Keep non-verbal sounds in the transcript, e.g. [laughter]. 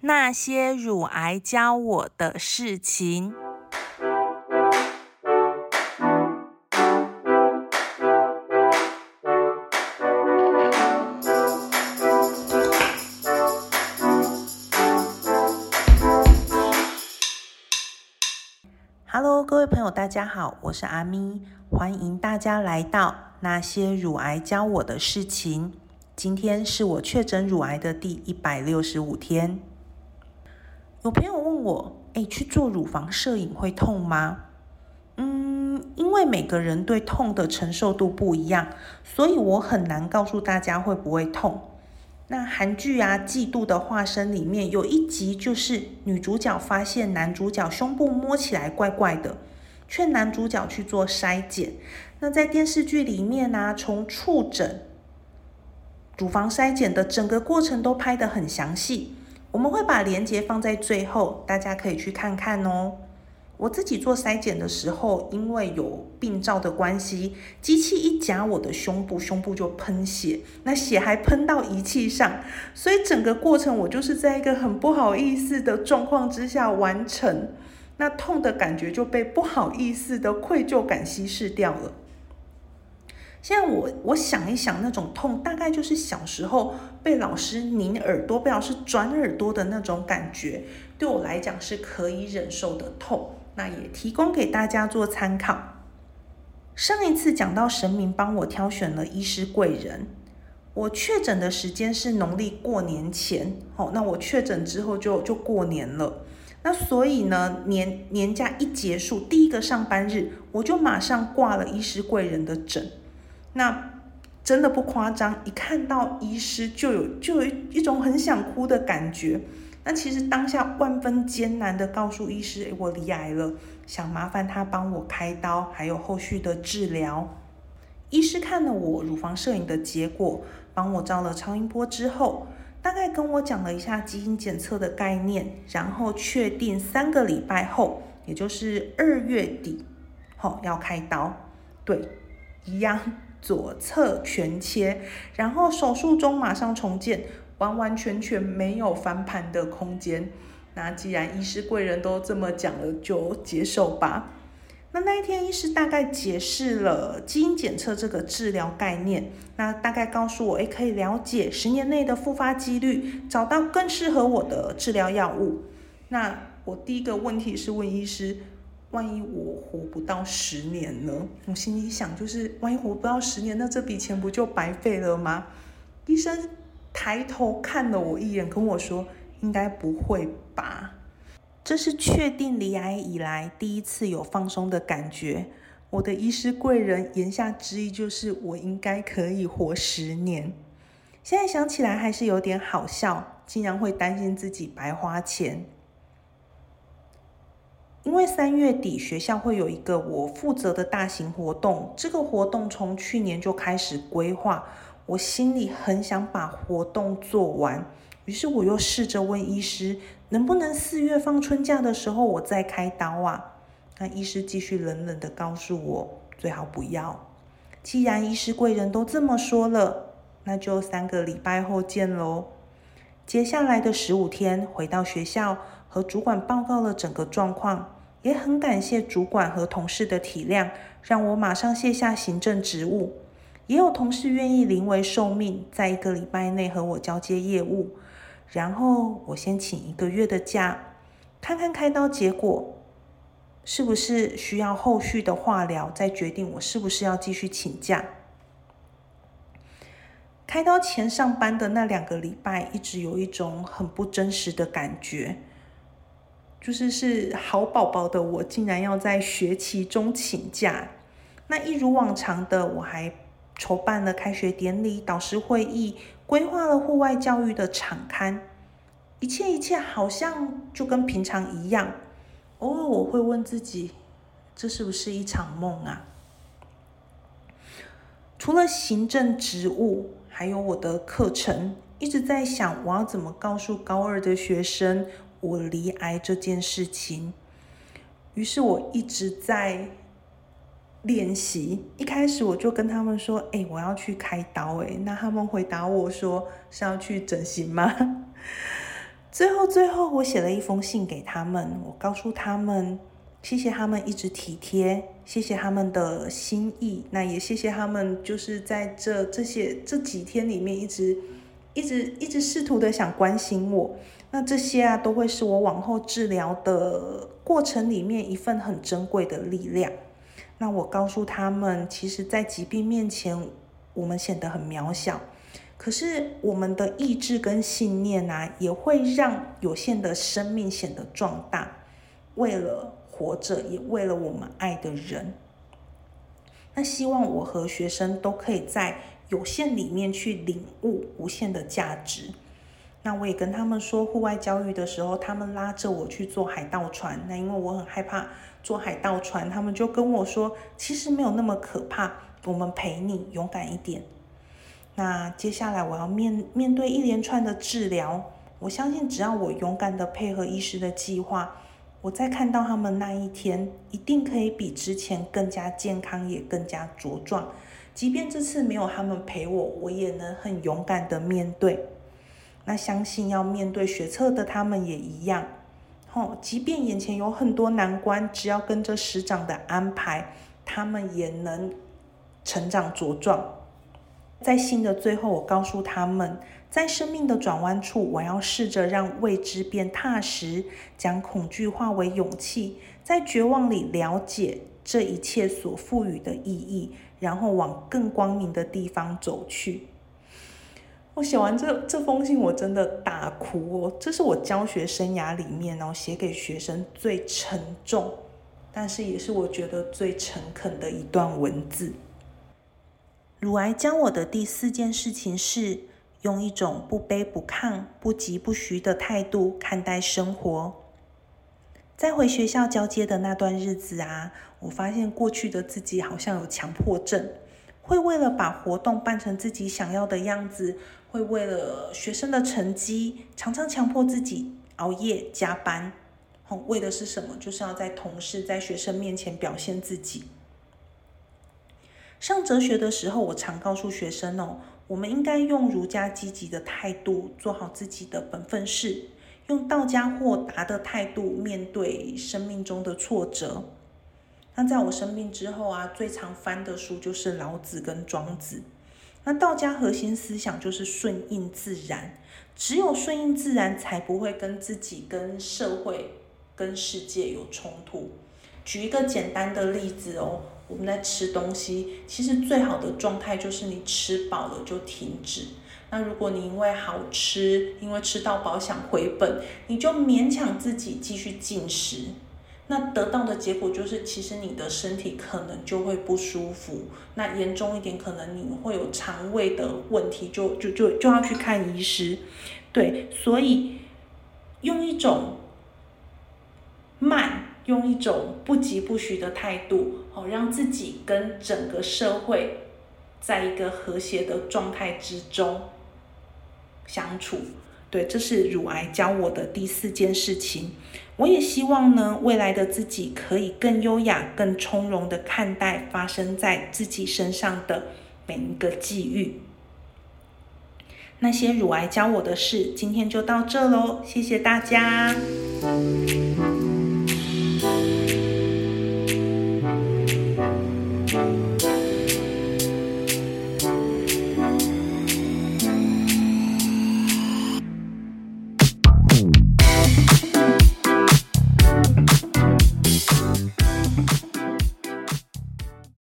那些乳癌教我的事情。Hello，各位朋友，大家好，我是阿咪，欢迎大家来到那些乳癌教我的事情。今天是我确诊乳癌的第一百六十五天。有朋友问我，哎，去做乳房摄影会痛吗？嗯，因为每个人对痛的承受度不一样，所以我很难告诉大家会不会痛。那韩剧啊，《嫉妒的化身》里面有一集，就是女主角发现男主角胸部摸起来怪怪的，劝男主角去做筛检。那在电视剧里面呢，从触诊、乳房筛检的整个过程都拍得很详细。我们会把链接放在最后，大家可以去看看哦。我自己做筛检的时候，因为有病灶的关系，机器一夹我的胸部，胸部就喷血，那血还喷到仪器上，所以整个过程我就是在一个很不好意思的状况之下完成，那痛的感觉就被不好意思的愧疚感稀释掉了。现在我我想一想，那种痛大概就是小时候被老师拧耳朵、被老师转耳朵的那种感觉，对我来讲是可以忍受的痛。那也提供给大家做参考。上一次讲到神明帮我挑选了医师贵人，我确诊的时间是农历过年前，好，那我确诊之后就就过年了。那所以呢，年年假一结束，第一个上班日，我就马上挂了医师贵人的诊。那真的不夸张，一看到医师就有就有一种很想哭的感觉。那其实当下万分艰难的告诉医师，我离癌了，想麻烦他帮我开刀，还有后续的治疗。医师看了我乳房摄影的结果，帮我照了超音波之后，大概跟我讲了一下基因检测的概念，然后确定三个礼拜后，也就是二月底，好要开刀。对，一样左侧全切，然后手术中马上重建。完完全全没有翻盘的空间。那既然医师贵人都这么讲了，就接受吧。那那一天，医师大概解释了基因检测这个治疗概念。那大概告诉我，诶，可以了解十年内的复发几率，找到更适合我的治疗药物。那我第一个问题是问医师：万一我活不到十年呢？我心里想，就是万一活不到十年，那这笔钱不就白费了吗？医生。抬头看了我一眼，跟我说：“应该不会吧？”这是确定离癌以来第一次有放松的感觉。我的医师贵人言下之意就是我应该可以活十年。现在想起来还是有点好笑，竟然会担心自己白花钱。因为三月底学校会有一个我负责的大型活动，这个活动从去年就开始规划。我心里很想把活动做完，于是我又试着问医师，能不能四月放春假的时候我再开刀啊？那医师继续冷冷的告诉我，最好不要。既然医师贵人都这么说了，那就三个礼拜后见喽。接下来的十五天，回到学校和主管报告了整个状况，也很感谢主管和同事的体谅，让我马上卸下行政职务。也有同事愿意临危受命，在一个礼拜内和我交接业务，然后我先请一个月的假，看看开刀结果是不是需要后续的化疗，再决定我是不是要继续请假。开刀前上班的那两个礼拜，一直有一种很不真实的感觉，就是是好宝宝的我，竟然要在学期中请假。那一如往常的，我还。筹办了开学典礼、导师会议，规划了户外教育的场刊，一切一切好像就跟平常一样。偶尔我会问自己，这是不是一场梦啊？除了行政职务，还有我的课程，一直在想我要怎么告诉高二的学生我离癌这件事情。于是我一直在。练习一开始我就跟他们说：“哎，我要去开刀。”哎，那他们回答我说：“是要去整形吗？” [laughs] 最后，最后，我写了一封信给他们，我告诉他们，谢谢他们一直体贴，谢谢他们的心意，那也谢谢他们，就是在这这些这几天里面，一直一直一直试图的想关心我。那这些啊，都会是我往后治疗的过程里面一份很珍贵的力量。那我告诉他们，其实，在疾病面前，我们显得很渺小。可是我们的意志跟信念啊，也会让有限的生命显得壮大。为了活着，也为了我们爱的人。那希望我和学生都可以在有限里面去领悟无限的价值。那我也跟他们说，户外教育的时候，他们拉着我去坐海盗船。那因为我很害怕坐海盗船，他们就跟我说，其实没有那么可怕，我们陪你，勇敢一点。那接下来我要面面对一连串的治疗，我相信只要我勇敢的配合医师的计划，我在看到他们那一天，一定可以比之前更加健康，也更加茁壮。即便这次没有他们陪我，我也能很勇敢的面对。那相信要面对学测的他们也一样，吼，即便眼前有很多难关，只要跟着师长的安排，他们也能成长茁壮。在信的最后，我告诉他们，在生命的转弯处，我要试着让未知变踏实，将恐惧化为勇气，在绝望里了解这一切所赋予的意义，然后往更光明的地方走去。我写完这这封信，我真的大哭哦！这是我教学生涯里面哦写给学生最沉重，但是也是我觉得最诚恳的一段文字。乳癌教我的第四件事情是，用一种不卑不亢、不急不徐的态度看待生活。在回学校交接的那段日子啊，我发现过去的自己好像有强迫症，会为了把活动办成自己想要的样子，会为了学生的成绩，常常强迫自己熬夜加班。为的是什么？就是要在同事、在学生面前表现自己。上哲学的时候，我常告诉学生哦，我们应该用儒家积极的态度做好自己的本分事，用道家豁达的态度面对生命中的挫折。那在我生病之后啊，最常翻的书就是老子跟庄子。那道家核心思想就是顺应自然，只有顺应自然，才不会跟自己、跟社会、跟世界有冲突。举一个简单的例子哦。我们在吃东西，其实最好的状态就是你吃饱了就停止。那如果你因为好吃，因为吃到饱想回本，你就勉强自己继续进食，那得到的结果就是，其实你的身体可能就会不舒服。那严重一点，可能你会有肠胃的问题，就就就就要去看医师。对，所以用一种慢。用一种不急不徐的态度，哦，让自己跟整个社会在一个和谐的状态之中相处。对，这是乳癌教我的第四件事情。我也希望呢，未来的自己可以更优雅、更从容的看待发生在自己身上的每一个际遇。那些乳癌教我的事，今天就到这喽，谢谢大家。